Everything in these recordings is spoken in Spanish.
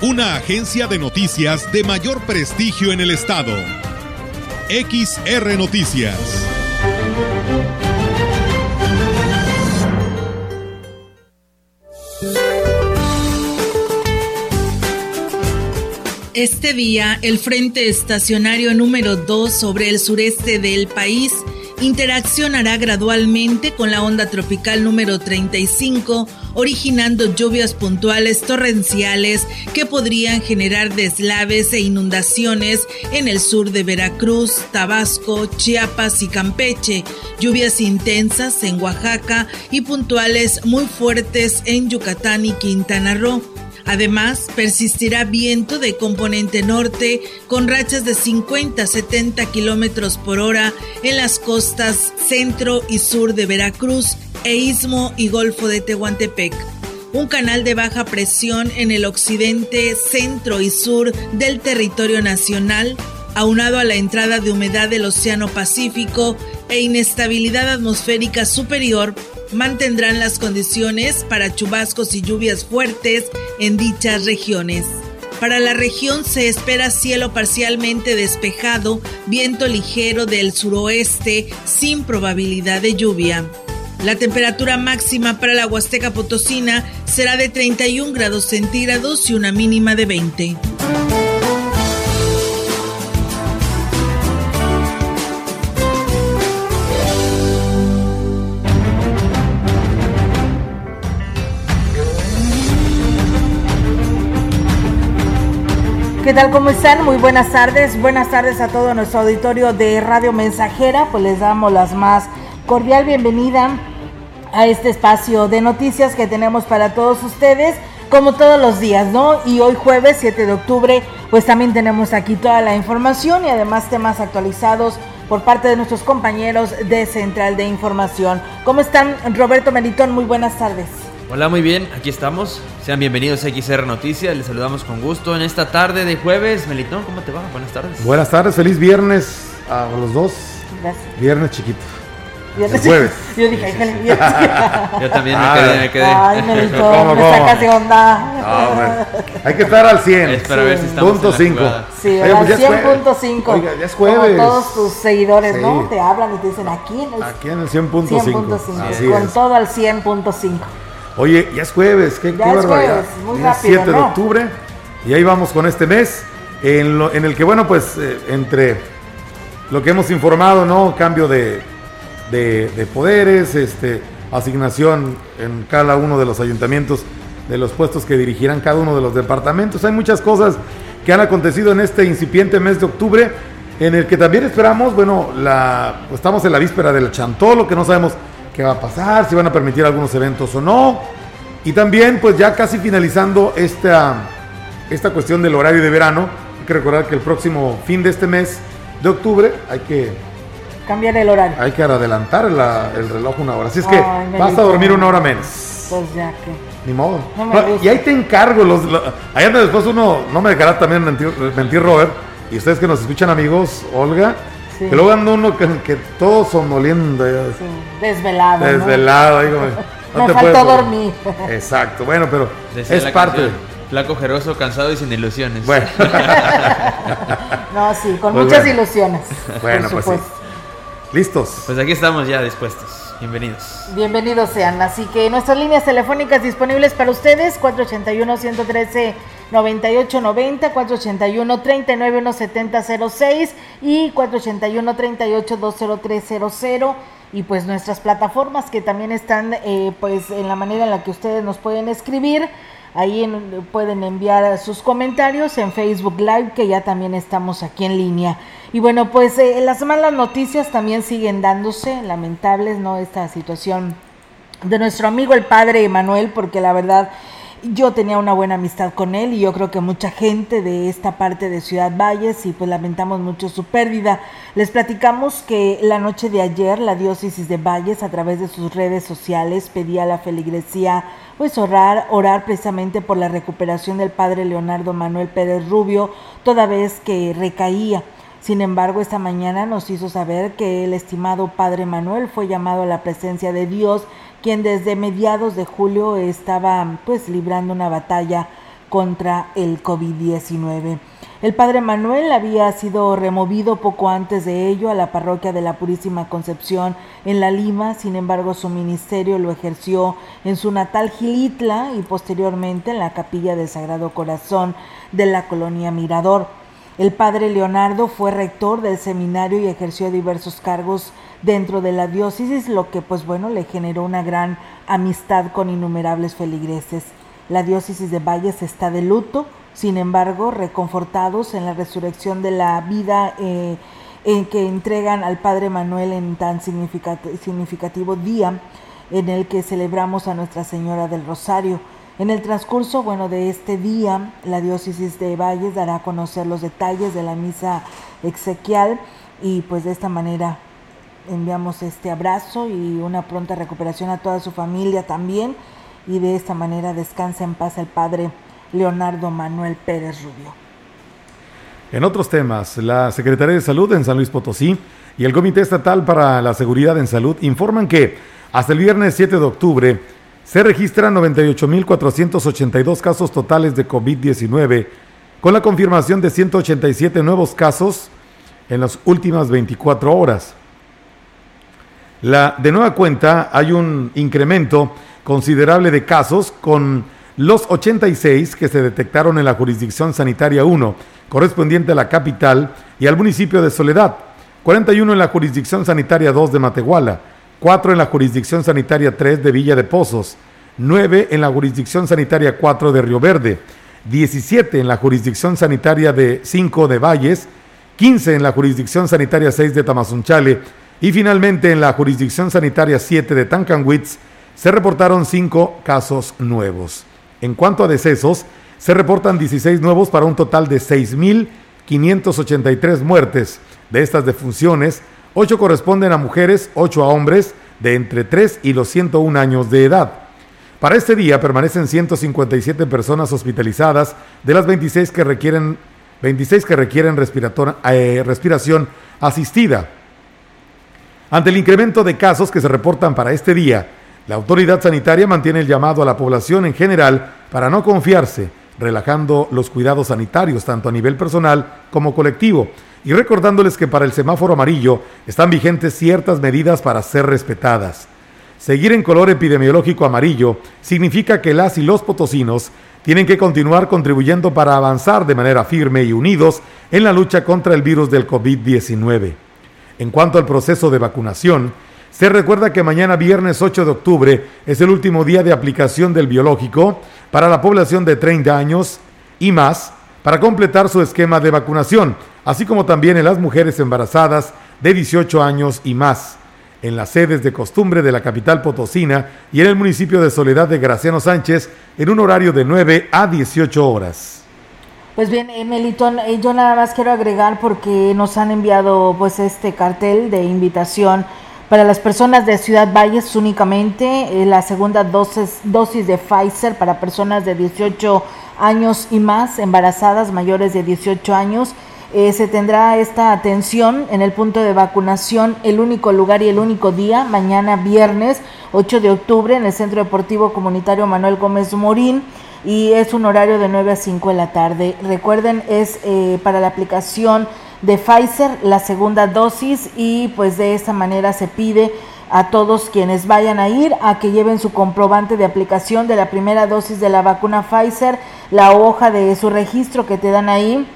una agencia de noticias de mayor prestigio en el estado. XR Noticias. Este día, el Frente Estacionario número 2 sobre el sureste del país interaccionará gradualmente con la onda tropical número 35, originando lluvias puntuales torrenciales que podrían generar deslaves e inundaciones en el sur de Veracruz, Tabasco, Chiapas y Campeche, lluvias intensas en Oaxaca y puntuales muy fuertes en Yucatán y Quintana Roo Además, persistirá viento de componente norte con rachas de 50 a 70 kilómetros por hora en las costas centro y sur de Veracruz e istmo y golfo de Tehuantepec. Un canal de baja presión en el occidente, centro y sur del territorio nacional, aunado a la entrada de humedad del Océano Pacífico e inestabilidad atmosférica superior, mantendrán las condiciones para chubascos y lluvias fuertes en dichas regiones. Para la región se espera cielo parcialmente despejado, viento ligero del suroeste sin probabilidad de lluvia. La temperatura máxima para la Huasteca Potosina será de 31 grados centígrados y una mínima de 20. ¿Qué tal? ¿Cómo están? Muy buenas tardes. Buenas tardes a todo nuestro auditorio de Radio Mensajera. Pues les damos las más cordial bienvenida a este espacio de noticias que tenemos para todos ustedes, como todos los días, ¿no? Y hoy jueves 7 de octubre, pues también tenemos aquí toda la información y además temas actualizados por parte de nuestros compañeros de Central de Información. ¿Cómo están? Roberto Meritón, muy buenas tardes. Hola, muy bien, aquí estamos. Sean bienvenidos a XR Noticias, les saludamos con gusto en esta tarde de jueves. Melitón, ¿cómo te va? Buenas tardes. Buenas tardes, feliz viernes a los dos. Gracias. Viernes chiquito. Viernes jueves. Yo dije, feliz viernes. Yo también me quedé, me quedé. Ay, Melitón, ¿Cómo, me sacas de onda. Ah, hay que estar al 100. Es para ver si estamos Punto 5. Sí, pues al 100.5. Oiga, ya es jueves. Como todos tus seguidores, sí. ¿no? Te hablan y te dicen aquí en el, aquí en el 100.5. 100.5. Con todo al 100.5. Oye, ya es jueves, qué, ya qué es barbaridad. Jueves, muy rápido, 7 ¿no? de octubre y ahí vamos con este mes en, lo, en el que, bueno, pues eh, entre lo que hemos informado, ¿no? Cambio de, de, de, poderes, este, asignación en cada uno de los ayuntamientos de los puestos que dirigirán cada uno de los departamentos. Hay muchas cosas que han acontecido en este incipiente mes de octubre en el que también esperamos, bueno, la, pues estamos en la víspera del Chantolo, que no sabemos qué va a pasar, si van a permitir algunos eventos o no. Y también, pues ya casi finalizando esta, esta cuestión del horario de verano, hay que recordar que el próximo fin de este mes de octubre hay que cambiar el horario. Hay que adelantar la, el reloj una hora. Así es que Ay, vas a dormir una hora menos. Pues ya que. Ni modo. No y ahí te encargo. Los, los, allá después uno, no me dejará también mentir, mentir Robert. Y ustedes que nos escuchan, amigos, Olga, Sí. Que luego anda uno que, que todo sonoliendo. Sí, desvelado. Desvelado. ¿no? Digo, no Me faltó dormir. Exacto, bueno, pero Decía es parte. Canción, flaco, jeroso, cansado y sin ilusiones. Bueno. no, sí, con pues muchas bueno. ilusiones. Bueno, pues sí. ¿Listos? Pues aquí estamos ya dispuestos. Bienvenidos. Bienvenidos sean. Así que nuestras líneas telefónicas disponibles para ustedes, 481-113. 9890 481 3917006 y 481 38 y pues nuestras plataformas que también están eh, pues en la manera en la que ustedes nos pueden escribir ahí en, pueden enviar sus comentarios en Facebook Live que ya también estamos aquí en línea y bueno pues eh, las malas noticias también siguen dándose lamentables no esta situación de nuestro amigo el padre Emanuel porque la verdad Yo tenía una buena amistad con él y yo creo que mucha gente de esta parte de Ciudad Valles y pues lamentamos mucho su pérdida. Les platicamos que la noche de ayer la diócesis de Valles a través de sus redes sociales pedía a la feligresía pues orar, orar precisamente por la recuperación del padre Leonardo Manuel Pérez Rubio, toda vez que recaía. Sin embargo, esta mañana nos hizo saber que el estimado Padre Manuel fue llamado a la presencia de Dios quien desde mediados de julio estaba pues librando una batalla contra el COVID-19. El padre Manuel había sido removido poco antes de ello a la parroquia de la Purísima Concepción en La Lima, sin embargo su ministerio lo ejerció en su natal Gilitla y posteriormente en la capilla del Sagrado Corazón de la colonia Mirador. El padre Leonardo fue rector del seminario y ejerció diversos cargos dentro de la diócesis, lo que pues bueno le generó una gran amistad con innumerables feligreses. La diócesis de Valles está de luto, sin embargo, reconfortados en la resurrección de la vida eh, en que entregan al Padre Manuel en tan significativo día en el que celebramos a Nuestra Señora del Rosario. En el transcurso, bueno, de este día, la diócesis de Valles dará a conocer los detalles de la misa exequial y pues de esta manera enviamos este abrazo y una pronta recuperación a toda su familia también y de esta manera descansa en paz el padre Leonardo Manuel Pérez Rubio. En otros temas, la Secretaría de Salud en San Luis Potosí y el Comité Estatal para la Seguridad en Salud informan que hasta el viernes 7 de octubre se registran 98.482 casos totales de COVID-19, con la confirmación de 187 nuevos casos en las últimas 24 horas. De nueva cuenta hay un incremento considerable de casos con los 86 que se detectaron en la jurisdicción sanitaria 1, correspondiente a la capital y al municipio de Soledad, 41 en la jurisdicción sanitaria 2 de Matehuala, 4 en la jurisdicción sanitaria 3 de Villa de Pozos, 9 en la jurisdicción sanitaria 4 de Río Verde, 17 en la jurisdicción sanitaria de 5 de Valles, 15 en la jurisdicción sanitaria 6 de Tamazunchale y finalmente, en la jurisdicción sanitaria 7 de Tancanwitz, se reportaron 5 casos nuevos. En cuanto a decesos, se reportan 16 nuevos para un total de 6.583 muertes. De estas defunciones, 8 corresponden a mujeres, 8 a hombres de entre 3 y los 101 años de edad. Para este día permanecen 157 personas hospitalizadas, de las 26 que requieren, 26 que requieren eh, respiración asistida. Ante el incremento de casos que se reportan para este día, la autoridad sanitaria mantiene el llamado a la población en general para no confiarse, relajando los cuidados sanitarios tanto a nivel personal como colectivo y recordándoles que para el semáforo amarillo están vigentes ciertas medidas para ser respetadas. Seguir en color epidemiológico amarillo significa que las y los potosinos tienen que continuar contribuyendo para avanzar de manera firme y unidos en la lucha contra el virus del COVID-19. En cuanto al proceso de vacunación, se recuerda que mañana viernes 8 de octubre es el último día de aplicación del biológico para la población de 30 años y más para completar su esquema de vacunación, así como también en las mujeres embarazadas de 18 años y más, en las sedes de costumbre de la capital potosina y en el municipio de Soledad de Graciano Sánchez en un horario de 9 a 18 horas. Pues bien, Melitón, eh, yo nada más quiero agregar porque nos han enviado pues este cartel de invitación para las personas de Ciudad Valles únicamente, eh, la segunda dosis, dosis de Pfizer para personas de 18 años y más, embarazadas mayores de 18 años. Eh, se tendrá esta atención en el punto de vacunación, el único lugar y el único día, mañana viernes 8 de octubre en el Centro Deportivo Comunitario Manuel Gómez Morín y es un horario de 9 a 5 de la tarde. Recuerden, es eh, para la aplicación de Pfizer la segunda dosis y pues de esta manera se pide a todos quienes vayan a ir a que lleven su comprobante de aplicación de la primera dosis de la vacuna Pfizer, la hoja de su registro que te dan ahí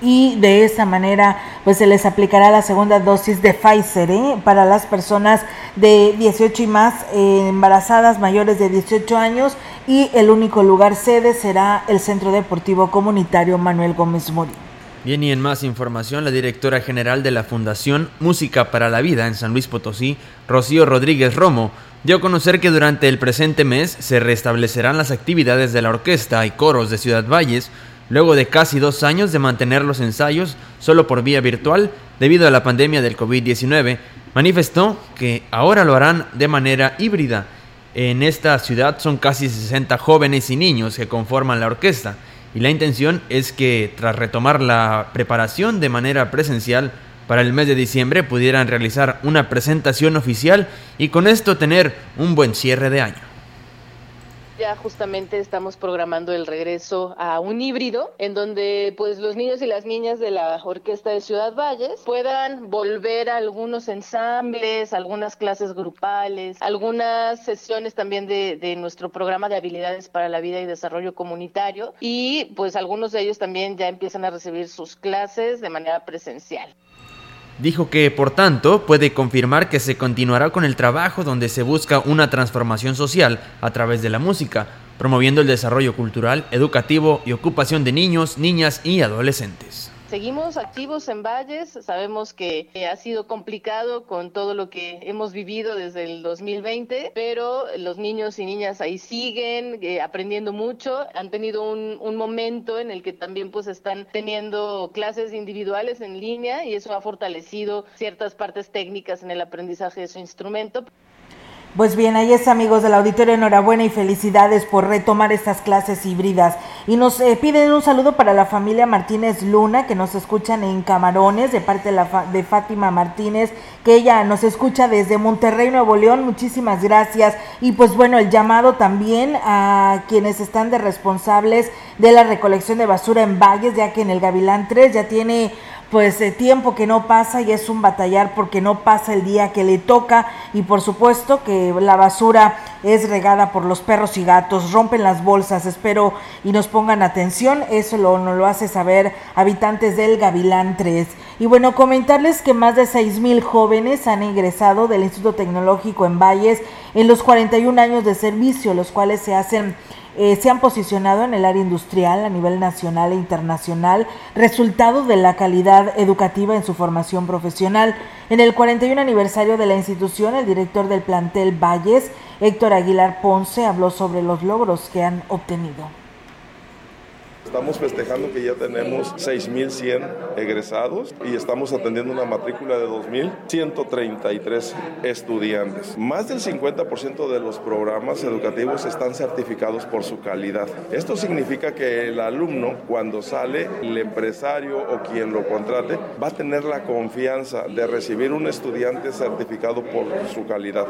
y de esa manera pues se les aplicará la segunda dosis de Pfizer ¿eh? para las personas de 18 y más eh, embarazadas mayores de 18 años y el único lugar sede será el Centro Deportivo Comunitario Manuel Gómez Morín. Bien, y en más información, la directora general de la Fundación Música para la Vida en San Luis Potosí, Rocío Rodríguez Romo, dio a conocer que durante el presente mes se restablecerán las actividades de la orquesta y coros de Ciudad Valles, luego de casi dos años de mantener los ensayos solo por vía virtual debido a la pandemia del COVID-19, manifestó que ahora lo harán de manera híbrida. En esta ciudad son casi 60 jóvenes y niños que conforman la orquesta y la intención es que tras retomar la preparación de manera presencial para el mes de diciembre pudieran realizar una presentación oficial y con esto tener un buen cierre de año. Ya justamente estamos programando el regreso a un híbrido en donde pues los niños y las niñas de la Orquesta de Ciudad Valles puedan volver a algunos ensambles, algunas clases grupales, algunas sesiones también de, de nuestro programa de habilidades para la vida y desarrollo comunitario y pues algunos de ellos también ya empiezan a recibir sus clases de manera presencial. Dijo que, por tanto, puede confirmar que se continuará con el trabajo donde se busca una transformación social a través de la música, promoviendo el desarrollo cultural, educativo y ocupación de niños, niñas y adolescentes. Seguimos activos en Valles, sabemos que ha sido complicado con todo lo que hemos vivido desde el 2020, pero los niños y niñas ahí siguen eh, aprendiendo mucho, han tenido un, un, momento en el que también pues están teniendo clases individuales en línea y eso ha fortalecido ciertas partes técnicas en el aprendizaje de su instrumento. Pues bien, ahí es amigos del auditorio, enhorabuena y felicidades por retomar estas clases híbridas. Y nos eh, piden un saludo para la familia Martínez Luna, que nos escuchan en Camarones, de parte de, la de Fátima Martínez, que ella nos escucha desde Monterrey, Nuevo León. Muchísimas gracias. Y pues bueno, el llamado también a quienes están de responsables de la recolección de basura en Valles, ya que en el Gavilán 3 ya tiene pues eh, tiempo que no pasa y es un batallar porque no pasa el día que le toca y por supuesto que la basura es regada por los perros y gatos, rompen las bolsas, espero y nos pongan atención, eso lo, nos lo hace saber habitantes del Gavilán 3. Y bueno, comentarles que más de 6 mil jóvenes han ingresado del Instituto Tecnológico en Valles en los 41 años de servicio, los cuales se hacen eh, se han posicionado en el área industrial a nivel nacional e internacional, resultado de la calidad educativa en su formación profesional. En el 41 aniversario de la institución, el director del plantel Valles, Héctor Aguilar Ponce, habló sobre los logros que han obtenido. Estamos festejando que ya tenemos 6.100 egresados y estamos atendiendo una matrícula de 2.133 estudiantes. Más del 50% de los programas educativos están certificados por su calidad. Esto significa que el alumno, cuando sale, el empresario o quien lo contrate, va a tener la confianza de recibir un estudiante certificado por su calidad.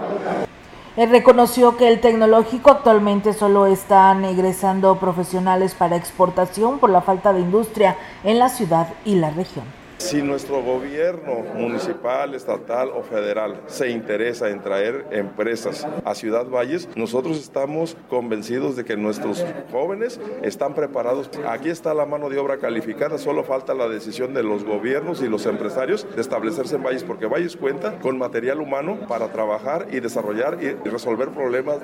Él reconoció que el tecnológico actualmente solo están egresando profesionales para exportación por la falta de industria en la ciudad y la región. Si nuestro gobierno municipal, estatal o federal se interesa en traer empresas a Ciudad Valles, nosotros estamos convencidos de que nuestros jóvenes están preparados. Aquí está la mano de obra calificada, solo falta la decisión de los gobiernos y los empresarios de establecerse en Valles, porque Valles cuenta con material humano para trabajar y desarrollar y resolver problemas.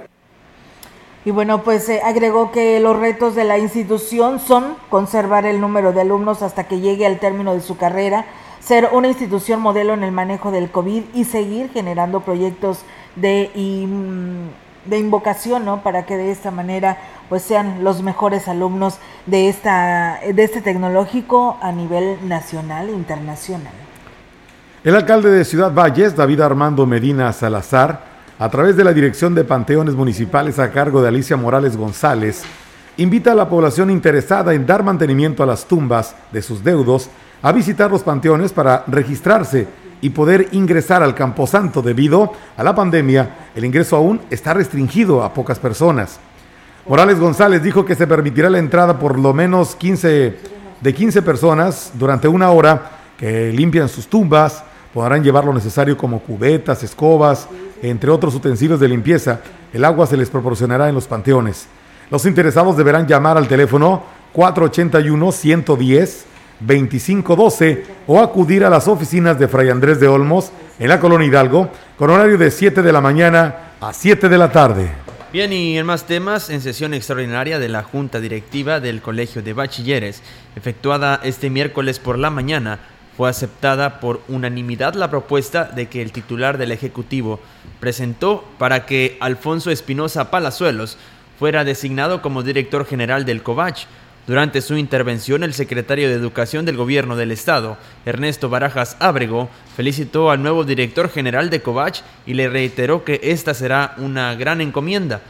Y bueno, pues eh, agregó que los retos de la institución son conservar el número de alumnos hasta que llegue al término de su carrera, ser una institución modelo en el manejo del COVID y seguir generando proyectos de, de invocación, ¿no? Para que de esta manera pues sean los mejores alumnos de, esta, de este tecnológico a nivel nacional e internacional. El alcalde de Ciudad Valles, David Armando Medina Salazar, a través de la Dirección de Panteones Municipales a cargo de Alicia Morales González, invita a la población interesada en dar mantenimiento a las tumbas de sus deudos a visitar los panteones para registrarse y poder ingresar al Camposanto debido a la pandemia. El ingreso aún está restringido a pocas personas. Morales González dijo que se permitirá la entrada por lo menos 15 de 15 personas durante una hora que limpian sus tumbas, podrán llevar lo necesario como cubetas, escobas, entre otros utensilios de limpieza. El agua se les proporcionará en los panteones. Los interesados deberán llamar al teléfono 481-110-2512 o acudir a las oficinas de Fray Andrés de Olmos en la Colonia Hidalgo con horario de 7 de la mañana a 7 de la tarde. Bien, y en más temas, en sesión extraordinaria de la Junta Directiva del Colegio de Bachilleres, efectuada este miércoles por la mañana, fue aceptada por unanimidad la propuesta de que el titular del Ejecutivo presentó para que Alfonso Espinosa Palazuelos fuera designado como director general del COVACH. Durante su intervención, el secretario de Educación del Gobierno del Estado, Ernesto Barajas Ábrego, felicitó al nuevo director general de COVACH y le reiteró que esta será una gran encomienda.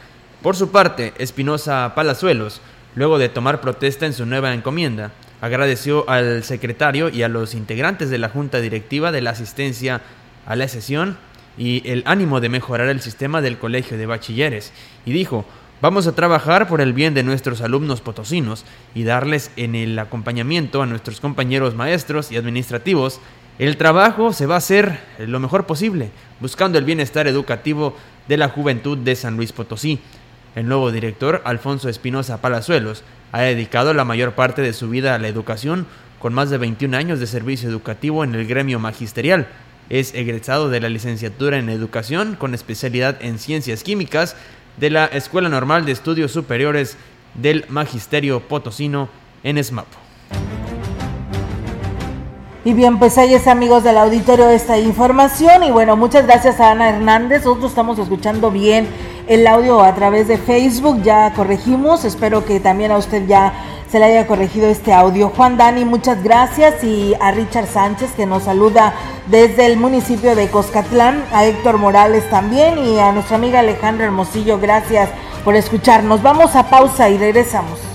Por su parte, Espinosa Palazuelos, luego de tomar protesta en su nueva encomienda, agradeció al secretario y a los integrantes de la Junta Directiva de la asistencia a la sesión y el ánimo de mejorar el sistema del Colegio de Bachilleres, y dijo, Vamos a trabajar por el bien de nuestros alumnos potosinos y darles en el acompañamiento a nuestros compañeros maestros y administrativos. El trabajo se va a hacer lo mejor posible, buscando el bienestar educativo de la juventud de San Luis Potosí. El nuevo director, Alfonso Espinosa Palazuelos, ha dedicado la mayor parte de su vida a la educación, con más de 21 años de servicio educativo en el gremio magisterial. Es egresado de la licenciatura en educación con especialidad en ciencias químicas de la Escuela Normal de Estudios Superiores del Magisterio Potosino en SMAPO. Y bien, pues ahí es amigos del auditorio esta información. Y bueno, muchas gracias a Ana Hernández, nosotros estamos escuchando bien el audio a través de Facebook, ya corregimos, espero que también a usted ya se le haya corregido este audio. Juan Dani, muchas gracias y a Richard Sánchez que nos saluda desde el municipio de Coscatlán, a Héctor Morales también y a nuestra amiga Alejandra Hermosillo, gracias por escucharnos. Vamos a pausa y regresamos.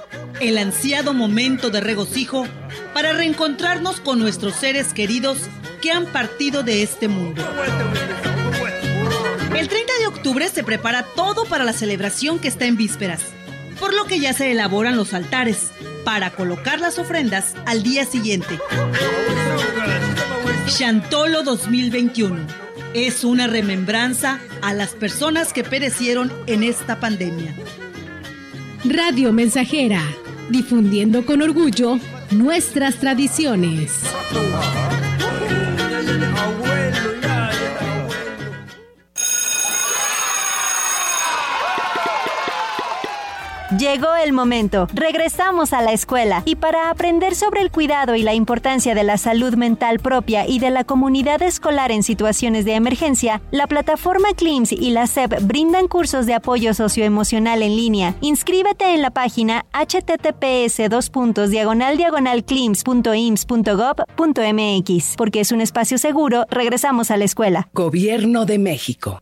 El ansiado momento de regocijo para reencontrarnos con nuestros seres queridos que han partido de este mundo. El 30 de octubre se prepara todo para la celebración que está en vísperas, por lo que ya se elaboran los altares para colocar las ofrendas al día siguiente. Chantolo 2021 es una remembranza a las personas que perecieron en esta pandemia. Radio Mensajera, difundiendo con orgullo nuestras tradiciones. Llegó el momento. Regresamos a la escuela y para aprender sobre el cuidado y la importancia de la salud mental propia y de la comunidad escolar en situaciones de emergencia, la plataforma CLIMS y la SEP brindan cursos de apoyo socioemocional en línea. Inscríbete en la página https diagonal porque es un espacio seguro. Regresamos a la escuela. Gobierno de México.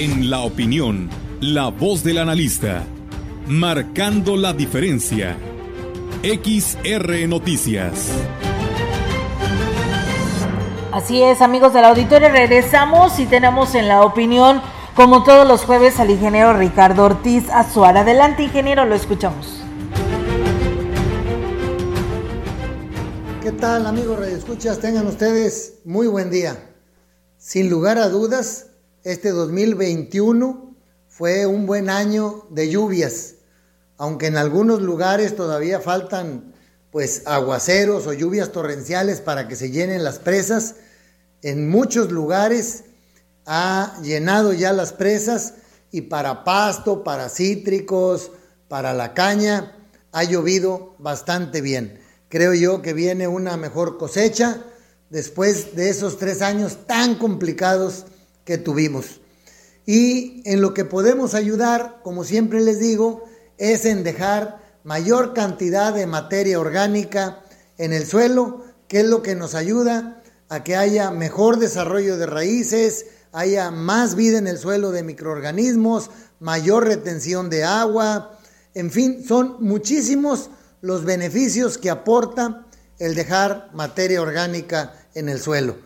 En la opinión, la voz del analista. marcando la diferencia. XR Noticias. Así es, amigos del auditorio, regresamos y tenemos en la opinión, como todos los jueves, al ingeniero Ricardo Ortiz Azuar. Adelante, ingeniero, lo escuchamos. ¿Qué tal, amigos Escuchas? Tengan ustedes muy buen día. Sin lugar a dudas, este 2021 fue un buen año de lluvias, aunque en algunos lugares todavía faltan pues aguaceros o lluvias torrenciales para que se llenen las presas. En muchos lugares ha llenado ya las presas y para pasto, para cítricos, para la caña, ha llovido bastante bien. Creo yo que viene una mejor cosecha después de esos tres años tan complicados que tuvimos. Y en lo que podemos ayudar, como siempre les digo, es en dejar mayor cantidad de materia orgánica en el suelo, que es lo que nos ayuda a que haya mejor desarrollo de raíces, haya más vida en el suelo de microorganismos, mayor retención de agua, en fin, son muchísimos los beneficios que aporta el dejar materia orgánica en el suelo.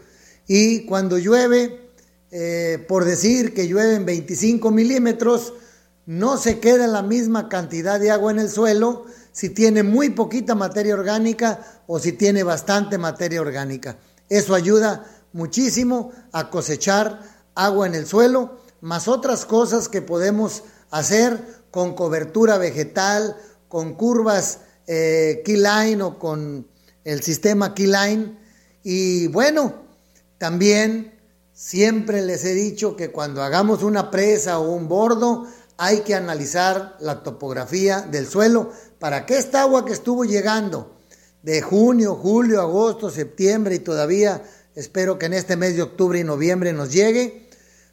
Y cuando llueve, eh, por decir que llueven 25 milímetros, no se queda la misma cantidad de agua en el suelo si tiene muy poquita materia orgánica o si tiene bastante materia orgánica. Eso ayuda muchísimo a cosechar agua en el suelo, más otras cosas que podemos hacer con cobertura vegetal, con curvas eh, Keyline o con el sistema Keyline. Y bueno, también siempre les he dicho que cuando hagamos una presa o un bordo, hay que analizar la topografía del suelo para que esta agua que estuvo llegando de junio, julio, agosto, septiembre y todavía espero que en este mes de octubre y noviembre nos llegue,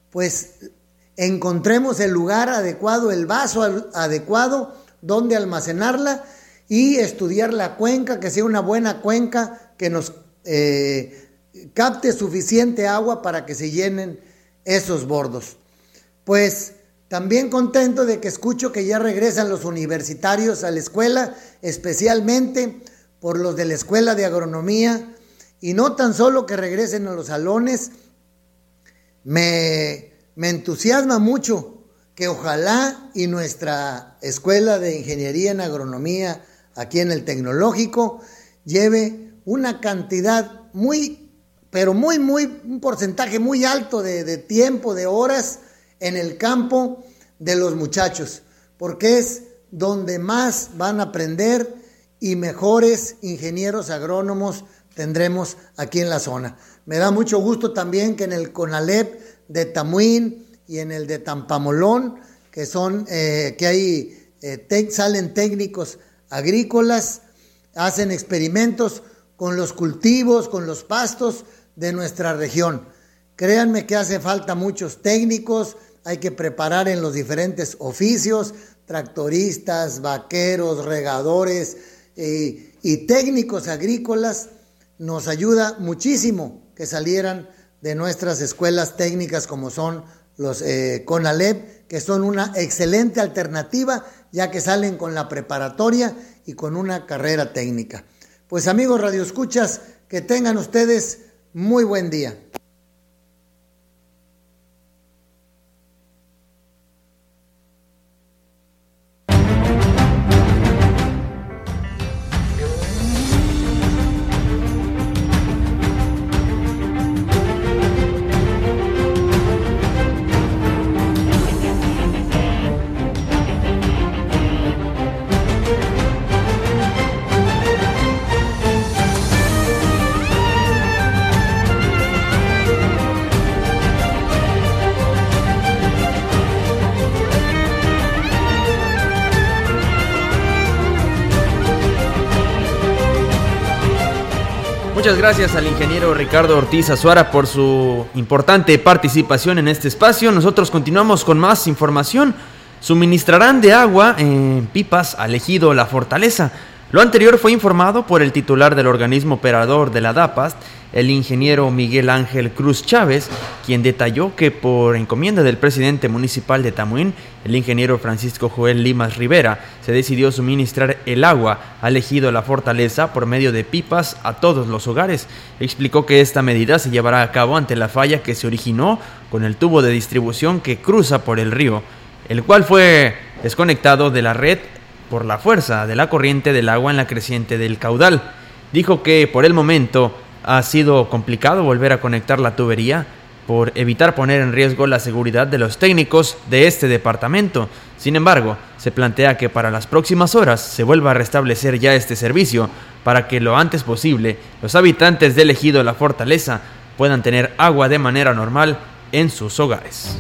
pues encontremos el lugar adecuado, el vaso adecuado donde almacenarla y estudiar la cuenca, que sea una buena cuenca que nos eh, capte suficiente agua para que se llenen esos bordos. Pues también contento de que escucho que ya regresan los universitarios a la escuela, especialmente por los de la escuela de agronomía, y no tan solo que regresen a los salones, me, me entusiasma mucho que ojalá y nuestra escuela de ingeniería en agronomía aquí en el tecnológico lleve una cantidad muy, pero muy, muy, un porcentaje muy alto de, tiempo, de horas, en el campo de los muchachos, porque es donde más van a aprender y mejores ingenieros agrónomos tendremos aquí en la zona. Me da mucho gusto también que en el CONALEP de Tamuín y en el de Tampamolón, que son, eh, que hay, eh, salen técnicos agrícolas, hacen experimentos con los cultivos, con los pastos de nuestra región. Créanme que hace falta muchos técnicos, hay que preparar en los diferentes oficios, tractoristas, vaqueros, regadores eh, y técnicos agrícolas. Nos ayuda muchísimo que salieran de nuestras escuelas técnicas como son los eh, CONALEP, que son una excelente alternativa ya que salen con la preparatoria y con una carrera técnica. Pues amigos radioescuchas, que tengan ustedes muy buen día. Muchas gracias al ingeniero Ricardo Ortiz Azuara por su importante participación en este espacio. Nosotros continuamos con más información. Suministrarán de agua en pipas al ejido La Fortaleza. Lo anterior fue informado por el titular del organismo operador de la DAPAST, el ingeniero Miguel Ángel Cruz Chávez, quien detalló que por encomienda del presidente municipal de Tamuín, el ingeniero Francisco Joel Limas Rivera, se decidió suministrar el agua al ejido La Fortaleza por medio de pipas a todos los hogares. Explicó que esta medida se llevará a cabo ante la falla que se originó con el tubo de distribución que cruza por el río, el cual fue desconectado de la red por la fuerza de la corriente del agua en la creciente del caudal. Dijo que por el momento ha sido complicado volver a conectar la tubería por evitar poner en riesgo la seguridad de los técnicos de este departamento. Sin embargo, se plantea que para las próximas horas se vuelva a restablecer ya este servicio para que lo antes posible los habitantes del ejido La Fortaleza puedan tener agua de manera normal en sus hogares.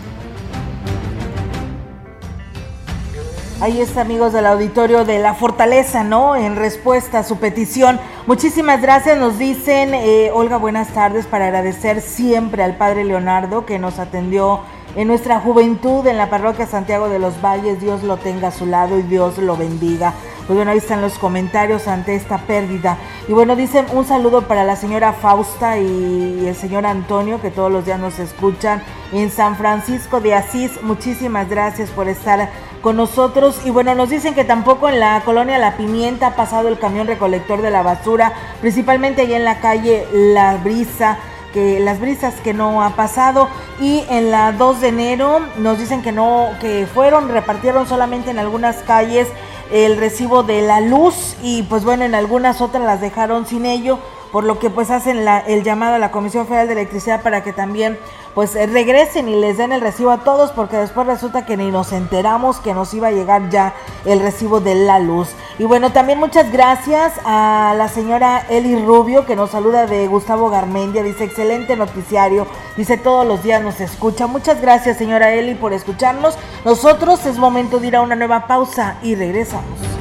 Ahí está, amigos del auditorio de La Fortaleza, ¿no? En respuesta a su petición. Muchísimas gracias, nos dicen, eh, Olga, buenas tardes, para agradecer siempre al Padre Leonardo que nos atendió en nuestra juventud en la parroquia Santiago de los Valles. Dios lo tenga a su lado y Dios lo bendiga. Pues bueno, ahí están los comentarios ante esta pérdida. Y bueno, dicen un saludo para la señora Fausta y el señor Antonio, que todos los días nos escuchan en San Francisco de Asís. Muchísimas gracias por estar con nosotros. Y bueno, nos dicen que tampoco en la colonia La Pimienta ha pasado el camión recolector de la basura, principalmente allá en la calle La Brisa que las brisas que no ha pasado. Y en la 2 de enero nos dicen que no que fueron repartieron solamente en algunas calles el recibo de la luz y pues bueno en algunas otras las dejaron sin ello por lo que pues hacen la, el llamado a la Comisión Federal de Electricidad para que también pues eh, regresen y les den el recibo a todos porque después resulta que ni nos enteramos que nos iba a llegar ya el recibo de la luz. Y bueno, también muchas gracias a la señora Eli Rubio que nos saluda de Gustavo Garmendia, dice excelente noticiario, dice todos los días nos escucha. Muchas gracias señora Eli por escucharnos. Nosotros es momento de ir a una nueva pausa y regresamos.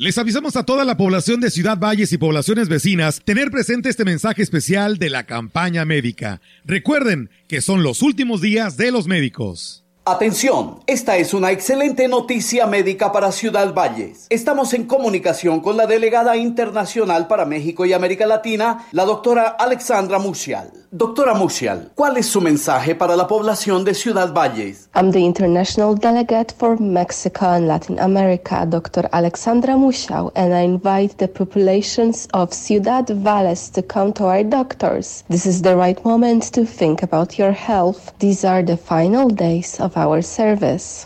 Les avisamos a toda la población de Ciudad Valles y poblaciones vecinas tener presente este mensaje especial de la campaña médica. Recuerden que son los últimos días de los médicos. Atención, esta es una excelente noticia médica para Ciudad Valles. Estamos en comunicación con la delegada internacional para México y América Latina, la doctora Alexandra Musial. Doctora Musial, ¿cuál es su mensaje para la población de Ciudad Valles? I'm the international delegate for Mexico and Latin America, Dr. Alexandra Musial, and I invite the populations of Ciudad Valles to come to our doctors. This is the right moment to think about your health. These are the final days of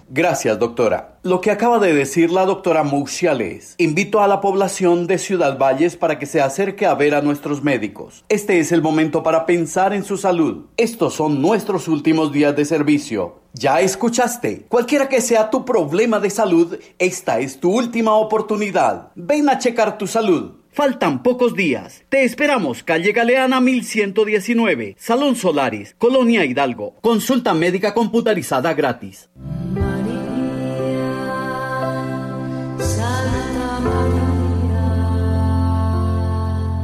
Gracias, doctora. Lo que acaba de decir la doctora Muxiales, invito a la población de Ciudad Valles para que se acerque a ver a nuestros médicos. Este es el momento para pensar en su salud. Estos son nuestros últimos días de servicio. Ya escuchaste, cualquiera que sea tu problema de salud, esta es tu última oportunidad. Ven a checar tu salud. Faltan pocos días. Te esperamos, calle Galeana 1119, Salón Solaris, Colonia Hidalgo. Consulta médica computarizada gratis.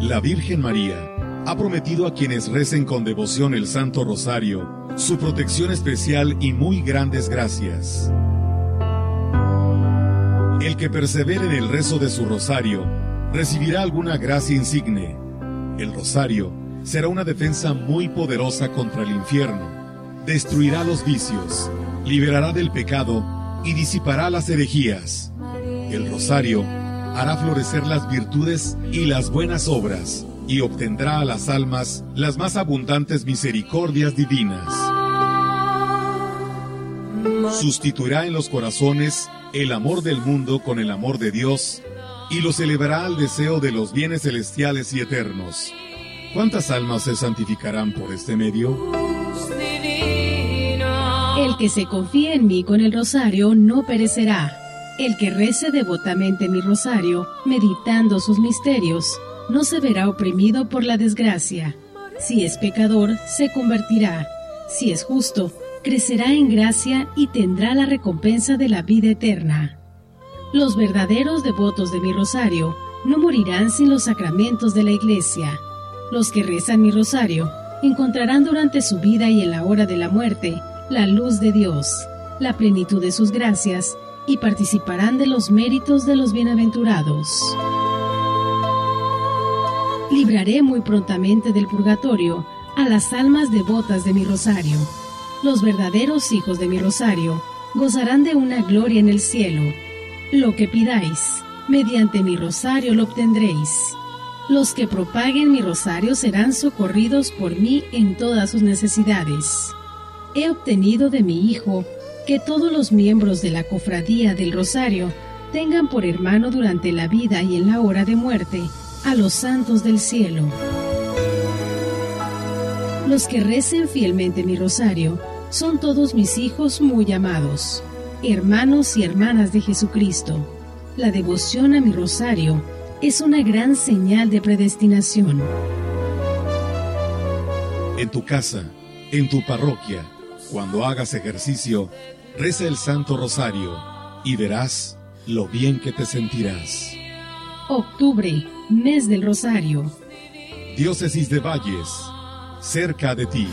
La Virgen María ha prometido a quienes recen con devoción el Santo Rosario su protección especial y muy grandes gracias. El que persevere en el rezo de su rosario recibirá alguna gracia insigne. El rosario será una defensa muy poderosa contra el infierno. Destruirá los vicios, liberará del pecado y disipará las herejías. El rosario hará florecer las virtudes y las buenas obras y obtendrá a las almas las más abundantes misericordias divinas. Sustituirá en los corazones el amor del mundo con el amor de Dios y los elevará al deseo de los bienes celestiales y eternos. ¿Cuántas almas se santificarán por este medio? El que se confíe en mí con el rosario no perecerá. El que rece devotamente mi rosario, meditando sus misterios, no se verá oprimido por la desgracia. Si es pecador, se convertirá. Si es justo, crecerá en gracia y tendrá la recompensa de la vida eterna. Los verdaderos devotos de mi rosario no morirán sin los sacramentos de la iglesia. Los que rezan mi rosario encontrarán durante su vida y en la hora de la muerte la luz de Dios, la plenitud de sus gracias y participarán de los méritos de los bienaventurados. Libraré muy prontamente del purgatorio a las almas devotas de mi rosario. Los verdaderos hijos de mi rosario gozarán de una gloria en el cielo. Lo que pidáis, mediante mi rosario lo obtendréis. Los que propaguen mi rosario serán socorridos por mí en todas sus necesidades. He obtenido de mi Hijo que todos los miembros de la cofradía del rosario tengan por hermano durante la vida y en la hora de muerte a los santos del cielo. Los que recen fielmente mi rosario son todos mis hijos muy amados, hermanos y hermanas de Jesucristo. La devoción a mi rosario es una gran señal de predestinación. En tu casa, en tu parroquia, cuando hagas ejercicio, reza el Santo Rosario y verás lo bien que te sentirás. Octubre, mes del Rosario. Diócesis de Valles, cerca de ti.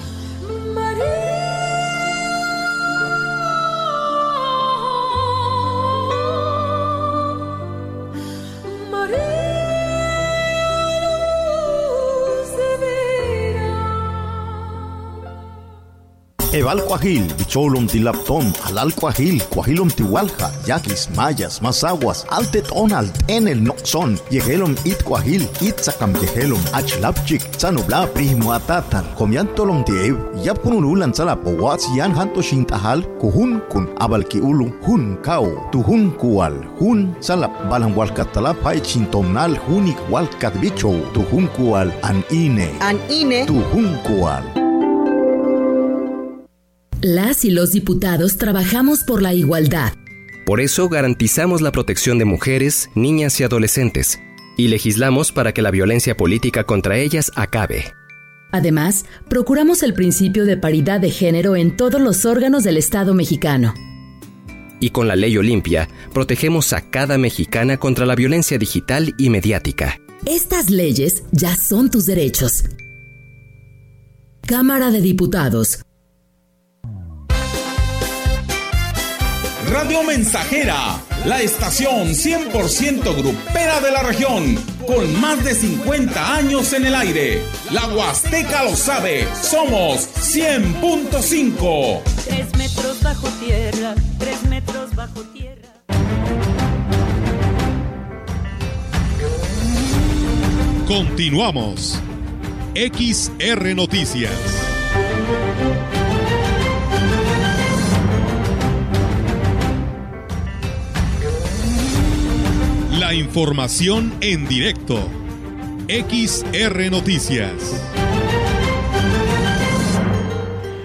Eval Cuajil, Bicholum Tilapton, Alal Cuajil, Cuajilum Tihualja, Yaquis, Mayas, Mazaguas, Altet Onalt, Enel Noxon, Yegelum It Cuajil, Itzakam Yegelum, Achlapchik, Zanubla Primo Atatan, Comiantolum Tiev, Yapkunululan Salapo, Wats Yan Hanto Shintahal, Kuhun Kun, Abalki Ulu, Hun Kau, Tuhun Kual, Hun Salap, Balan Walkatalap, Chintomnal, Hunik Walkat Bicho, Tuhun Kual, An Ine, An Ine, Tuhun Kual. Las y los diputados trabajamos por la igualdad. Por eso garantizamos la protección de mujeres, niñas y adolescentes, y legislamos para que la violencia política contra ellas acabe. Además, procuramos el principio de paridad de género en todos los órganos del Estado mexicano. Y con la ley Olimpia, protegemos a cada mexicana contra la violencia digital y mediática. Estas leyes ya son tus derechos. Cámara de Diputados, Radio Mensajera, la estación 100% grupera de la región, con más de 50 años en el aire. La Huasteca lo sabe, somos 100.5. Tres metros bajo tierra, tres metros bajo tierra. Continuamos. XR Noticias. La información en directo. XR Noticias.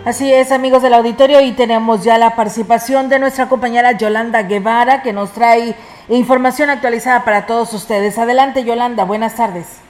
Así es, amigos del auditorio, y tenemos ya la participación de nuestra compañera Yolanda Guevara, que nos trae información actualizada para todos ustedes. Adelante, Yolanda, buenas tardes.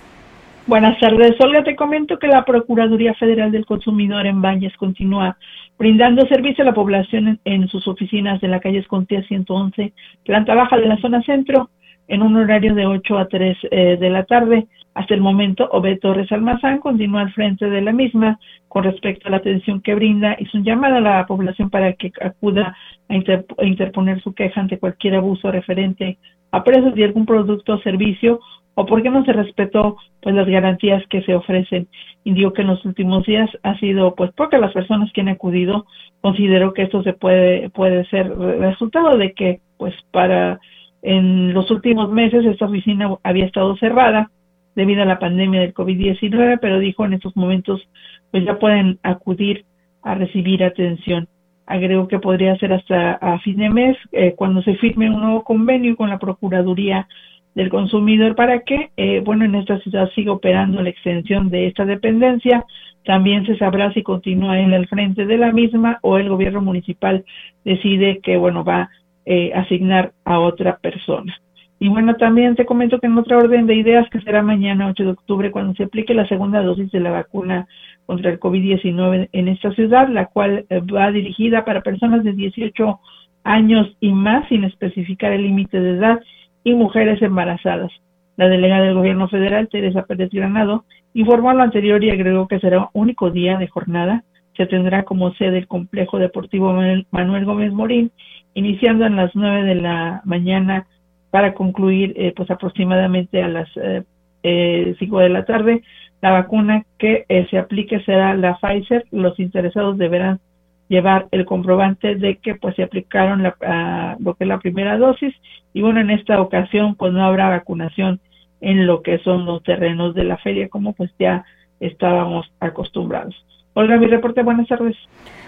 Buenas tardes, Olga. Te comento que la Procuraduría Federal del Consumidor en Valles continúa brindando servicio a la población en, en sus oficinas de la calle Escontea 111, planta baja de la zona centro en un horario de 8 a 3 eh, de la tarde. Hasta el momento, Obed Torres Almazán continúa al frente de la misma con respecto a la atención que brinda y su llamada a la población para que acuda a, interponer su queja ante cualquier abuso referente a precios de algún producto o servicio o por qué no se respetó pues las garantías que se ofrecen. Indicó que en los últimos días ha sido pues porque las personas que han acudido consideró que esto se puede puede ser resultado de que pues para en los últimos meses esta oficina había estado cerrada debido a la pandemia del COVID-19, pero dijo en estos momentos pues ya pueden acudir a recibir atención. Agregó que podría ser hasta a fin de mes eh, cuando se firme un nuevo convenio con la Procuraduría del Consumidor para que, eh, bueno, en esta ciudad siga operando la extensión de esta dependencia. También se sabrá si continúa en el frente de la misma o el gobierno municipal decide que, bueno, va eh, asignar a otra persona. Y bueno, también te comento que en otra orden de ideas, que será mañana 8 de octubre, cuando se aplique la segunda dosis de la vacuna contra el COVID-19 en esta ciudad, la cual eh, va dirigida para personas de 18 años y más, sin especificar el límite de edad, y mujeres embarazadas. La delegada del gobierno federal, Teresa Pérez Granado, informó lo anterior y agregó que será único día de jornada. Se tendrá como sede el complejo deportivo Manuel Gómez Morín, iniciando a las 9 de la mañana para concluir eh, pues aproximadamente a las eh, eh, 5 de la tarde. La vacuna que eh, se aplique será la Pfizer. Los interesados deberán llevar el comprobante de que pues se aplicaron la, lo que es la primera dosis y bueno en esta ocasión pues no habrá vacunación en lo que son los terrenos de la feria como pues ya estábamos acostumbrados. Olga, mi reporte, buenas tardes.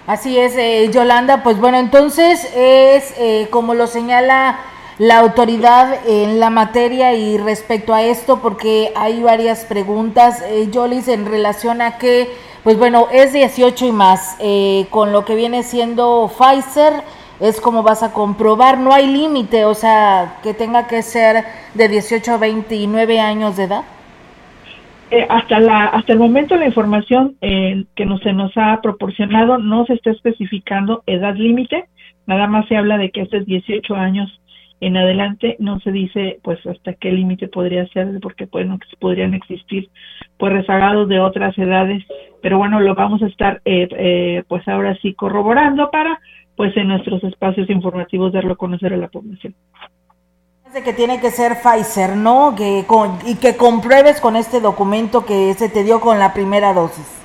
Así es, Yolanda, pues bueno, entonces es como lo señala la autoridad en la materia y respecto a esto, porque hay varias preguntas, eh, Jolis, en relación a que, pues bueno, es 18 y más, eh, con lo que viene siendo Pfizer, es como vas a comprobar, no hay límite, o sea, que tenga que ser de 18 a 29 años de edad. Eh, hasta la hasta el momento la información eh, que nos, se nos ha proporcionado no se está especificando edad límite, nada más se habla de que este es 18 años en adelante no se dice pues hasta qué límite podría ser porque bueno que podrían existir pues rezagados de otras edades pero bueno lo vamos a estar eh, eh, pues ahora sí corroborando para pues en nuestros espacios informativos darlo a conocer a la población de que tiene que ser Pfizer, ¿no? Que y que compruebes con este documento que se te dio con la primera dosis.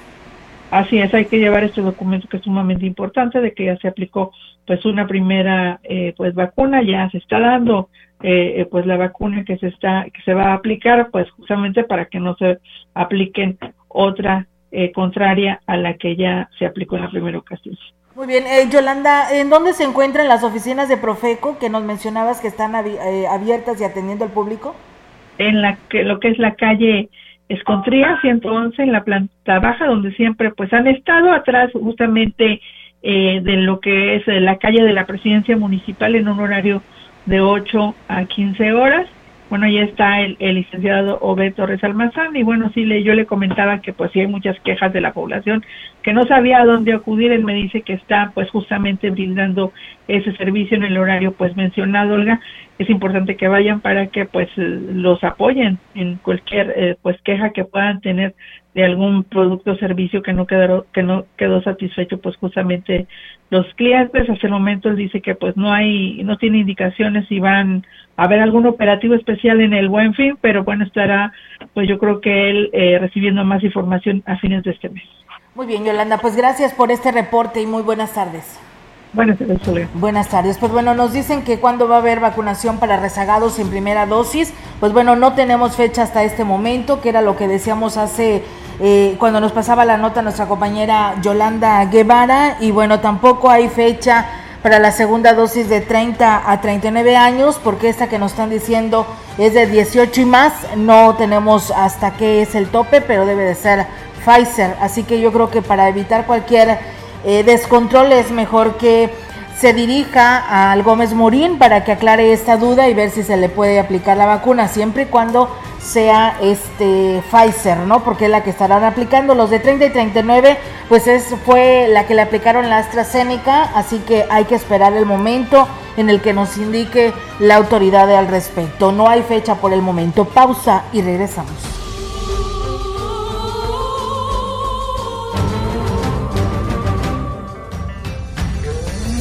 Así es, hay que llevar este documento que es sumamente importante de que ya se aplicó pues una primera eh, pues vacuna, ya se está dando eh, eh, pues la vacuna que se está que se va a aplicar pues justamente para que no se apliquen otra contraria a la que ya se aplicó en la primera ocasión. Muy bien, Yolanda, ¿en dónde se encuentran las oficinas de Profeco que nos mencionabas que están abiertas y atendiendo al público? En la que lo que es la calle Escontría 111 en la planta baja, donde siempre pues han estado atrás justamente eh, de lo que es eh, la calle de la presidencia municipal en un horario de 8 a 15 horas bueno, ya está el, licenciado Obed Torres Almazán y bueno, sí, le, yo le comentaba que pues sí hay muchas quejas de la población que no sabía a dónde acudir, él me dice que está pues justamente brindando ese servicio en el horario pues mencionado, Olga, es importante que vayan para que pues los apoyen en cualquier eh, pues queja que puedan tener de algún producto o servicio que no quedó que no quedó satisfecho pues justamente los clientes hasta el momento él dice que pues no hay no tiene indicaciones si van a haber algún operativo especial en el buen fin pero bueno estará pues yo creo que él eh, recibiendo más información a fines de este mes muy bien Yolanda pues gracias por este reporte y muy buenas tardes Buenas tardes, Buenas tardes. Pues bueno, nos dicen que cuando va a haber vacunación para rezagados en primera dosis. Pues bueno, no tenemos fecha hasta este momento, que era lo que decíamos hace eh, cuando nos pasaba la nota nuestra compañera Yolanda Guevara. Y bueno, tampoco hay fecha para la segunda dosis de 30 a 39 años, porque esta que nos están diciendo es de 18 y más. No tenemos hasta qué es el tope, pero debe de ser Pfizer. Así que yo creo que para evitar cualquier eh, descontrol es mejor que se dirija al Gómez Morín para que aclare esta duda y ver si se le puede aplicar la vacuna, siempre y cuando sea este Pfizer, ¿no? Porque es la que estarán aplicando. Los de 30 y 39, pues es, fue la que le aplicaron la AstraZeneca, así que hay que esperar el momento en el que nos indique la autoridad al respecto. No hay fecha por el momento. Pausa y regresamos.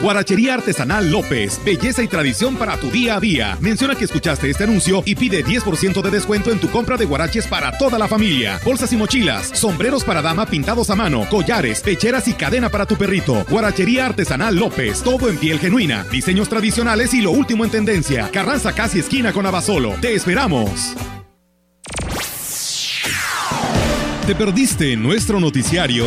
Guarachería Artesanal López, belleza y tradición para tu día a día. Menciona que escuchaste este anuncio y pide 10% de descuento en tu compra de guaraches para toda la familia. Bolsas y mochilas, sombreros para dama pintados a mano, collares, pecheras y cadena para tu perrito. Guarachería Artesanal López, todo en piel genuina, diseños tradicionales y lo último en tendencia. Carranza casi esquina con Abasolo. Te esperamos. ¿Te perdiste nuestro noticiario?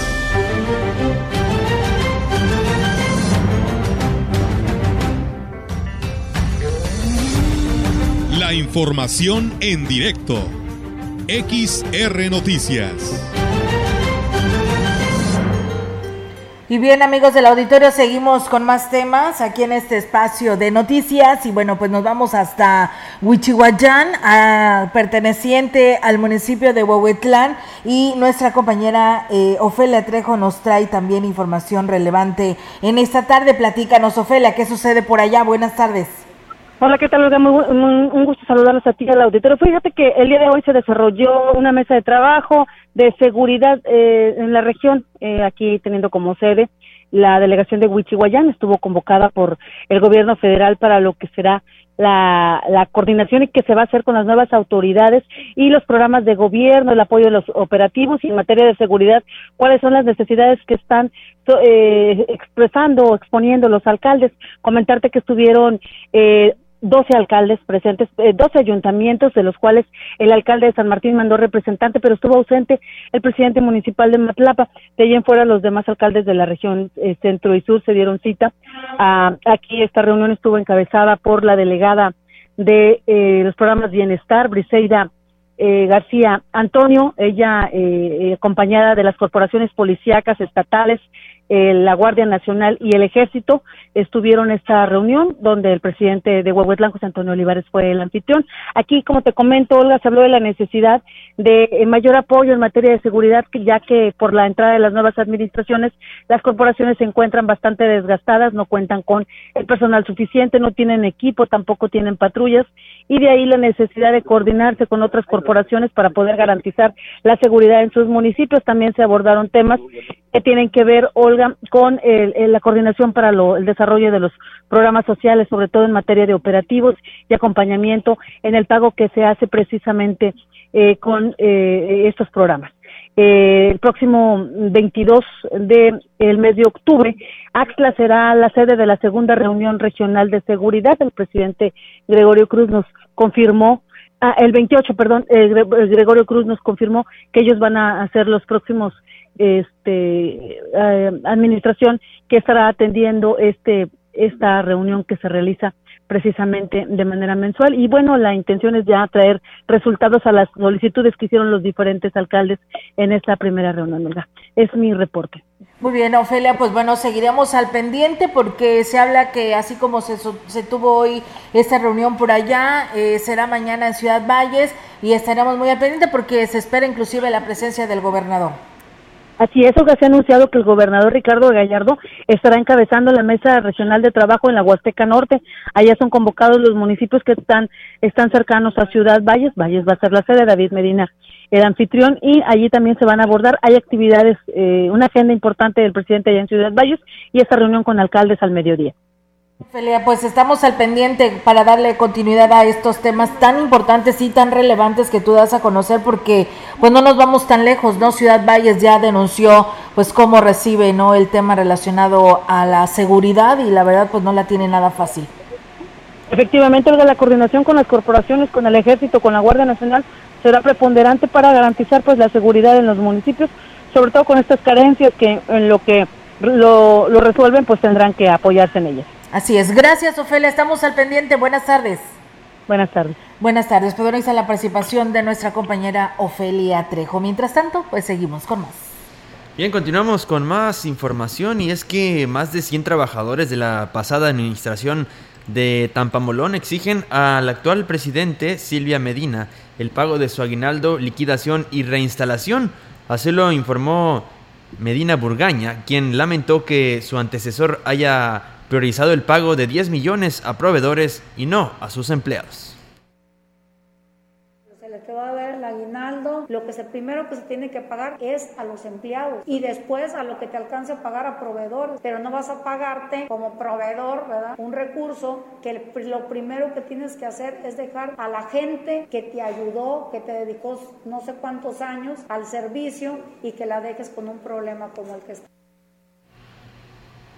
Información en directo. XR Noticias. Y bien amigos del auditorio, seguimos con más temas aquí en este espacio de noticias y bueno, pues nos vamos hasta Huichihuayán, a, perteneciente al municipio de Huehuetlán y nuestra compañera eh, Ofelia Trejo nos trae también información relevante en esta tarde. Platícanos Ofelia, ¿qué sucede por allá? Buenas tardes. Hola, ¿qué tal, Olga? Muy, muy, un gusto saludarlos a ti al auditorio. Fíjate que el día de hoy se desarrolló una mesa de trabajo de seguridad eh, en la región, eh, aquí teniendo como sede la delegación de Huichihuayán, estuvo convocada por el gobierno federal para lo que será la, la coordinación y que se va a hacer con las nuevas autoridades y los programas de gobierno, el apoyo de los operativos y en materia de seguridad, cuáles son las necesidades que están eh, expresando o exponiendo los alcaldes. Comentarte que estuvieron eh, 12 alcaldes presentes, eh, 12 ayuntamientos, de los cuales el alcalde de San Martín mandó representante, pero estuvo ausente el presidente municipal de Matlapa. De allí en fuera, los demás alcaldes de la región eh, centro y sur se dieron cita. Ah, aquí esta reunión estuvo encabezada por la delegada de eh, los programas Bienestar, Briseida eh, García Antonio, ella eh, acompañada de las corporaciones policíacas estatales, la Guardia Nacional y el Ejército estuvieron esta reunión donde el presidente de Huehuetlán, José Antonio Olivares, fue el anfitrión. Aquí, como te comento, Olga, se habló de la necesidad de eh, mayor apoyo en materia de seguridad, ya que por la entrada de las nuevas administraciones, las corporaciones se encuentran bastante desgastadas, no cuentan con el personal suficiente, no tienen equipo, tampoco tienen patrullas, y de ahí la necesidad de coordinarse con otras corporaciones para poder garantizar la seguridad en sus municipios. También se abordaron temas que tienen que ver, Olga, con la coordinación para el desarrollo de los programas sociales, sobre todo en materia de operativos y acompañamiento en el pago que se hace precisamente eh, con eh, estos programas. Eh, el próximo 22 de el mes de octubre, Axla será la sede de la segunda reunión regional de seguridad. El presidente Gregorio Cruz nos confirmó ah, el 28, perdón, Gregorio Cruz nos confirmó que ellos van a hacer los próximos este administración que estará atendiendo este esta reunión que se realiza precisamente de manera mensual. Y bueno, la intención es ya traer resultados a las solicitudes que hicieron los diferentes alcaldes en esta primera reunión. Es mi reporte. Muy bien, Ofelia, pues bueno, seguiremos al pendiente porque se habla que así como se, se tuvo hoy esta reunión por allá, eh, será mañana en Ciudad Valles y estaremos muy al pendiente porque se espera inclusive la presencia del gobernador. Así es, se ha anunciado que el gobernador Ricardo Gallardo estará encabezando la mesa regional de trabajo en la Huasteca Norte. Allá son convocados los municipios que están, están cercanos a Ciudad Valles. Valles va a ser la sede, David Medina el anfitrión y allí también se van a abordar. Hay actividades, eh, una agenda importante del presidente allá en Ciudad Valles y esta reunión con alcaldes al mediodía. Felia, pues estamos al pendiente para darle continuidad a estos temas tan importantes y tan relevantes que tú das a conocer porque pues no nos vamos tan lejos, ¿no? Ciudad Valles ya denunció pues cómo recibe, ¿no? El tema relacionado a la seguridad y la verdad pues no la tiene nada fácil. Efectivamente, la coordinación con las corporaciones, con el ejército, con la Guardia Nacional será preponderante para garantizar pues la seguridad en los municipios, sobre todo con estas carencias que en lo que lo, lo resuelven pues tendrán que apoyarse en ellas. Así es. Gracias, Ofelia. Estamos al pendiente. Buenas tardes. Buenas tardes. Buenas tardes. Pues a la participación de nuestra compañera Ofelia Trejo. Mientras tanto, pues seguimos con más. Bien, continuamos con más información y es que más de 100 trabajadores de la pasada administración de Tampamolón exigen al actual presidente Silvia Medina el pago de su aguinaldo, liquidación y reinstalación. Así lo informó Medina Burgaña, quien lamentó que su antecesor haya priorizado el pago de 10 millones a proveedores y no a sus empleados se les va a ver el aguinaldo, lo que se primero que se tiene que pagar es a los empleados y después a lo que te alcance a pagar a proveedores, pero no vas a pagarte como proveedor, ¿verdad? Un recurso que lo primero que tienes que hacer es dejar a la gente que te ayudó, que te dedicó no sé cuántos años al servicio y que la dejes con un problema como el que está.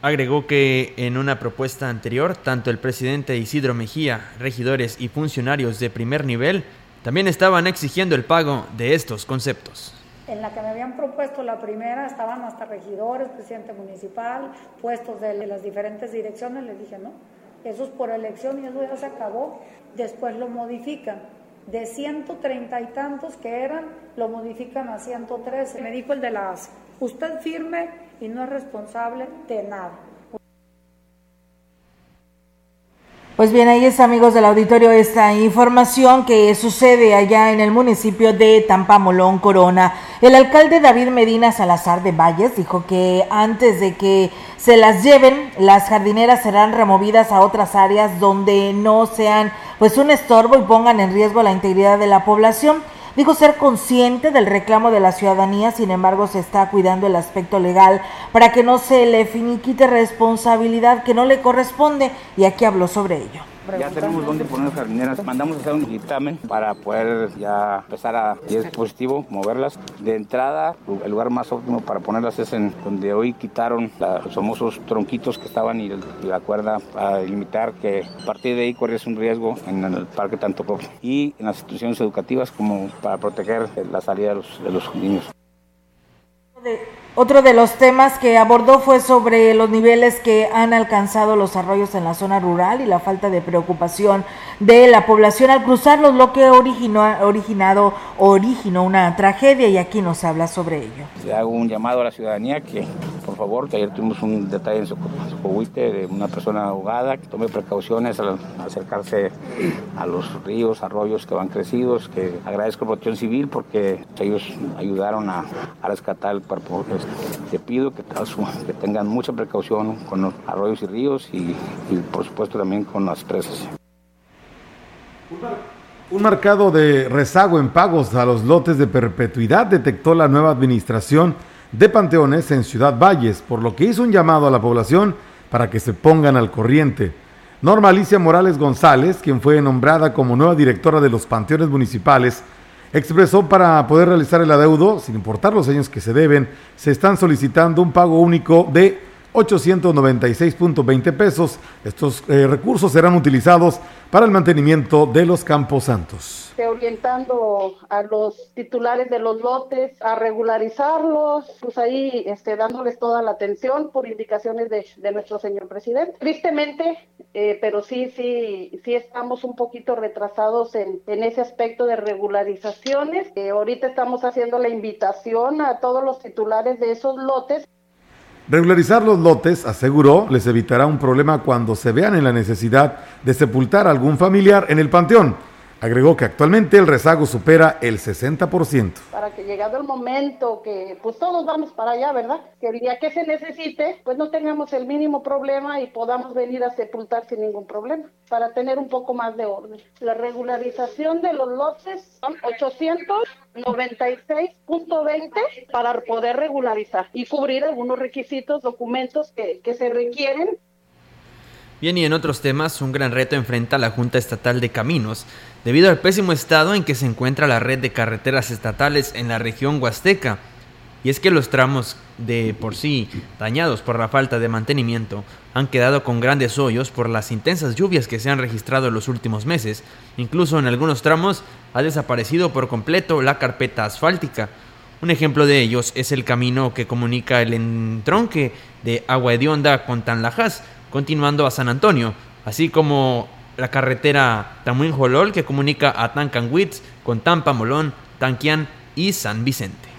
Agregó que en una propuesta anterior, tanto el presidente Isidro Mejía, regidores y funcionarios de primer nivel también estaban exigiendo el pago de estos conceptos. En la que me habían propuesto la primera estaban hasta regidores, presidente municipal, puestos de las diferentes direcciones. Les dije, no, eso es por elección y eso ya se acabó. Después lo modifican. De 130 y tantos que eran, lo modifican a 113. Me dijo el de la ASE, usted firme y no es responsable de nada. Pues bien, ahí es amigos del auditorio esta información que sucede allá en el municipio de Tampamolón, Corona. El alcalde David Medina Salazar de Valles dijo que antes de que se las lleven, las jardineras serán removidas a otras áreas donde no sean pues un estorbo y pongan en riesgo la integridad de la población. Dijo ser consciente del reclamo de la ciudadanía, sin embargo se está cuidando el aspecto legal para que no se le finiquite responsabilidad que no le corresponde y aquí habló sobre ello. Ya tenemos dónde poner las jardineras. Mandamos a hacer un dictamen para poder ya empezar a, si es positivo, moverlas. De entrada, el lugar más óptimo para ponerlas es en donde hoy quitaron los famosos tronquitos que estaban y, la cuerda para limitar que a partir de ahí corres un riesgo en el parque tanto y en las instituciones educativas como para proteger la salida de los, de los niños. Otro de los temas que abordó fue sobre los niveles que han alcanzado los arroyos en la zona rural y la falta de preocupación de la población al cruzarlos, lo que originó, originado, originó una tragedia y aquí nos habla sobre ello. Le hago un llamado a la ciudadanía que por favor, que ayer tuvimos un detalle en Socohuite de una persona ahogada, que tome precauciones al acercarse a los ríos, arroyos que van crecidos, que agradezco a Protección Civil porque ellos ayudaron a, rescatar el cuerpo. Te pido que, que tengan mucha precaución con los arroyos y ríos y, y por supuesto también con las presas. Un marcado de rezago en pagos a los lotes de perpetuidad detectó la nueva administración de Panteones en Ciudad Valles, por lo que hizo un llamado a la población para que se pongan al corriente. Norma Alicia Morales González, quien fue nombrada como nueva directora de los Panteones Municipales, expresó para poder realizar el adeudo, sin importar los años que se deben, se están solicitando un pago único de 896.20 pesos. Estos eh, recursos serán utilizados para el mantenimiento de los campos santos. Orientando a los titulares de los lotes a regularizarlos, pues ahí este, dándoles toda la atención por indicaciones de, nuestro señor presidente. Tristemente, eh, pero sí, sí, sí estamos un poquito retrasados en, en ese aspecto de regularizaciones. Eh, ahorita estamos haciendo la invitación a todos los titulares de esos lotes Regularizar los lotes, aseguró, les evitará un problema cuando se vean en la necesidad de sepultar a algún familiar en el panteón Agregó que actualmente el rezago supera el 60%. Para que llegado el momento que pues todos vamos para allá, ¿verdad? Que el día que se necesite, pues no tengamos el mínimo problema y podamos venir a sepultar sin ningún problema, para tener un poco más de orden. La regularización de los lotes son 896.20 para poder regularizar y cubrir algunos requisitos, documentos que, que se requieren Bien, y en otros temas, un gran reto enfrenta la Junta Estatal de Caminos, debido al pésimo estado en que se encuentra la red de carreteras estatales en la región huasteca. Y es que los tramos de por sí dañados por la falta de mantenimiento han quedado con grandes hoyos por las intensas lluvias que se han registrado en los últimos meses. Incluso en algunos tramos ha desaparecido por completo la carpeta asfáltica. Un ejemplo de ellos es el camino que comunica el entronque de Agua Hedionda con Tanlajas, continuando a San Antonio, así como la carretera Tamuín-Jolol que comunica a Tancanwitz con Tampa, Molón, Tanquian y San Vicente.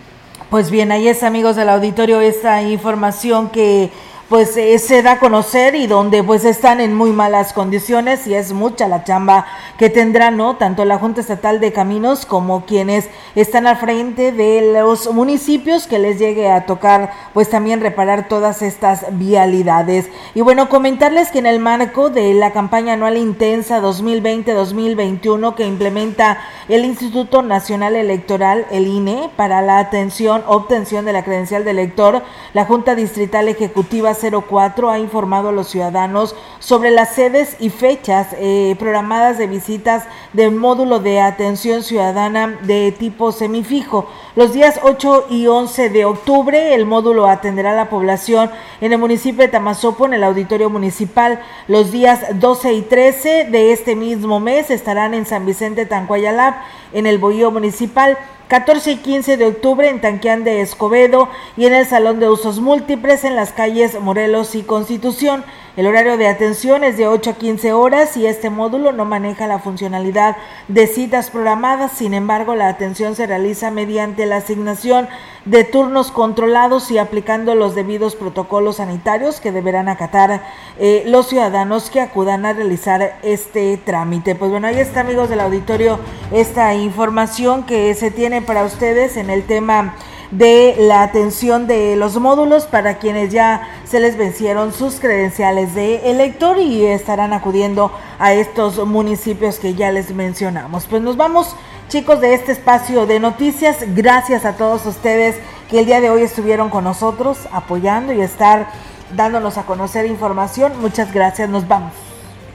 Pues bien, ahí es amigos del auditorio esta información que pues eh, se da a conocer y donde pues están en muy malas condiciones y es mucha la chamba que tendrá, ¿no? Tanto la Junta Estatal de Caminos como quienes están al frente de los municipios que les llegue a tocar pues también reparar todas estas vialidades. Y bueno, comentarles que en el marco de la campaña anual intensa 2020-2021 que implementa el Instituto Nacional Electoral, el INE, para la atención, obtención de la credencial de elector, la Junta Distrital Ejecutiva 04 ha informado a los ciudadanos sobre las sedes y fechas eh, programadas de visitas del módulo de atención ciudadana de tipo semifijo. Los días 8 y 11 de octubre el módulo atenderá a la población en el municipio de Tamazopo en el auditorio municipal. Los días 12 y 13 de este mismo mes estarán en San Vicente Tancuayalap en el Bohío Municipal. 14 y 15 de octubre en Tanquián de Escobedo y en el Salón de Usos Múltiples en las calles Morelos y Constitución. El horario de atención es de 8 a 15 horas y este módulo no maneja la funcionalidad de citas programadas, sin embargo la atención se realiza mediante la asignación de turnos controlados y aplicando los debidos protocolos sanitarios que deberán acatar eh, los ciudadanos que acudan a realizar este trámite. Pues bueno, ahí está amigos del auditorio esta información que se tiene para ustedes en el tema de la atención de los módulos para quienes ya se les vencieron sus credenciales de elector y estarán acudiendo a estos municipios que ya les mencionamos. Pues nos vamos chicos de este espacio de noticias. Gracias a todos ustedes que el día de hoy estuvieron con nosotros apoyando y estar dándonos a conocer información. Muchas gracias, nos vamos.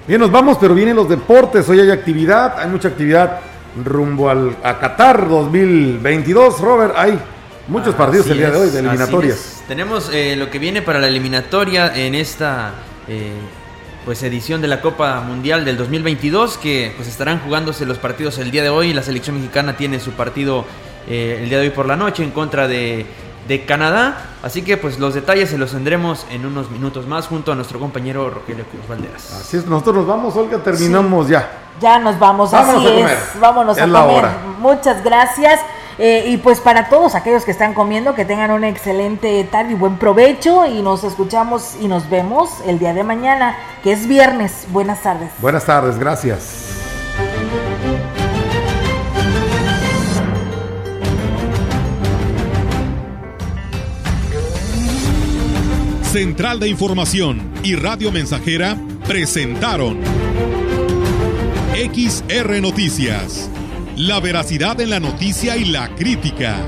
Bien, nos vamos, pero vienen los deportes. Hoy hay actividad, hay mucha actividad rumbo al, a Qatar 2022. Robert, hay Muchos partidos el día de hoy de eliminatorias. Tenemos eh, lo que viene para la eliminatoria en esta eh, pues edición de la Copa Mundial del 2022 que pues estarán jugándose los partidos el día de hoy. La selección mexicana tiene su partido eh, el día de hoy por la noche en contra de, de, Canadá. Así que pues los detalles se los tendremos en unos minutos más junto a nuestro compañero Rogelio Cruz Valderas. Así es, nosotros nos vamos, Olga, terminamos ya. Ya nos vamos, Vámonos así a comer. es. Vámonos a comer. Muchas gracias. Eh, y pues para todos aquellos que están comiendo, que tengan una excelente tarde y buen provecho. Y nos escuchamos y nos vemos el día de mañana, que es viernes. Buenas tardes. Buenas tardes, gracias. Central de Información y Radio Mensajera presentaron XR Noticias. La veracidad en la noticia y la crítica.